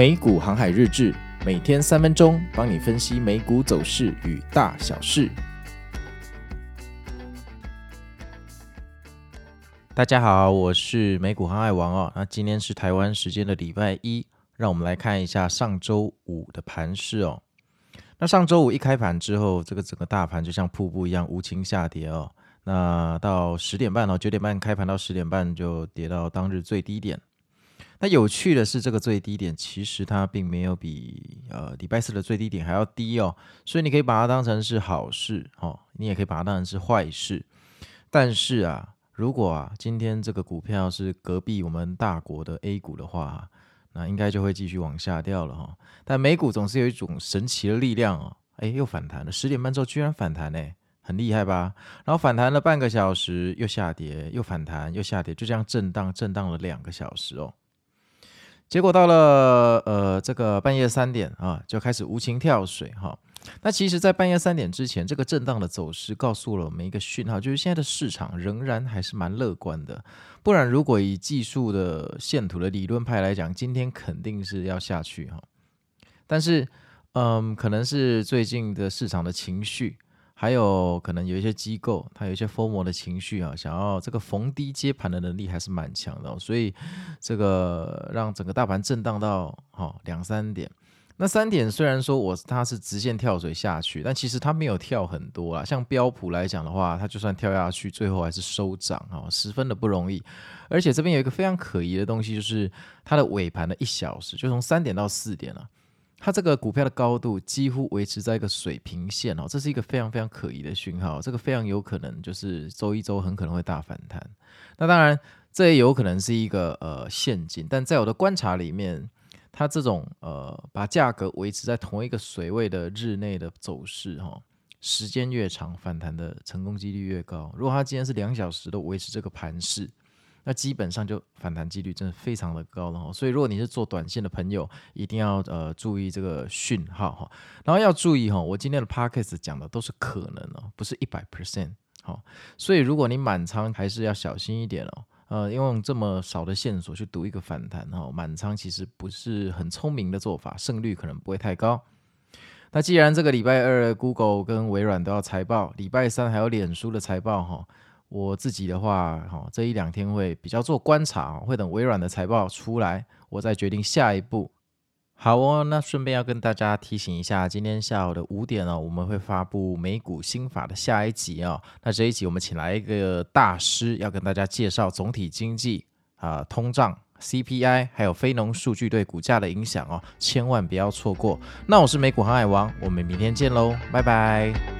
美股航海日志，每天三分钟，帮你分析美股走势与大小事。大家好，我是美股航海王哦。那今天是台湾时间的礼拜一，让我们来看一下上周五的盘势哦。那上周五一开盘之后，这个整个大盘就像瀑布一样无情下跌哦。那到十点半哦，九点半开盘到十点半就跌到当日最低点。那有趣的是，这个最低点其实它并没有比呃礼拜四的最低点还要低哦，所以你可以把它当成是好事哦，你也可以把它当成是坏事。但是啊，如果啊今天这个股票是隔壁我们大国的 A 股的话，那应该就会继续往下掉了哈、哦。但美股总是有一种神奇的力量哦，哎，又反弹了，十点半之后居然反弹呢，很厉害吧？然后反弹了半个小时，又下跌，又反弹，又下跌，就这样震荡震荡了两个小时哦。结果到了呃这个半夜三点啊，就开始无情跳水哈。那其实，在半夜三点之前，这个震荡的走势告诉了我们一个讯号，就是现在的市场仍然还是蛮乐观的。不然，如果以技术的线图的理论派来讲，今天肯定是要下去哈。但是，嗯，可能是最近的市场的情绪。还有可能有一些机构，它有一些疯魔的情绪啊，想要这个逢低接盘的能力还是蛮强的，所以这个让整个大盘震荡到哈两三点。那三点虽然说我它是直线跳水下去，但其实它没有跳很多啊。像标普来讲的话，它就算跳下去，最后还是收涨啊，十分的不容易。而且这边有一个非常可疑的东西，就是它的尾盘的一小时，就从三点到四点了。它这个股票的高度几乎维持在一个水平线哦，这是一个非常非常可疑的讯号，这个非常有可能就是周一周很可能会大反弹。那当然，这也有可能是一个呃陷阱，但在我的观察里面，它这种呃把价格维持在同一个水位的日内的走势哈、哦，时间越长，反弹的成功几率越高。如果它今天是两小时都维持这个盘势。那基本上就反弹几率真的非常的高了哈，所以如果你是做短线的朋友，一定要呃注意这个讯号哈，然后要注意哈，我今天的 podcast 讲的都是可能哦，不是一百 percent 好，所以如果你满仓还是要小心一点哦，呃，用这么少的线索去赌一个反弹哈，满仓其实不是很聪明的做法，胜率可能不会太高。那既然这个礼拜二 Google 跟微软都要财报，礼拜三还有脸书的财报哈。我自己的话，哈，这一两天会比较做观察，会等微软的财报出来，我再决定下一步。好哦，那顺便要跟大家提醒一下，今天下午的五点哦，我们会发布美股新法的下一集哦。那这一集我们请来一个大师，要跟大家介绍总体经济啊、通胀、CPI，还有非农数据对股价的影响哦，千万不要错过。那我是美股航海王，我们明天见喽，拜拜。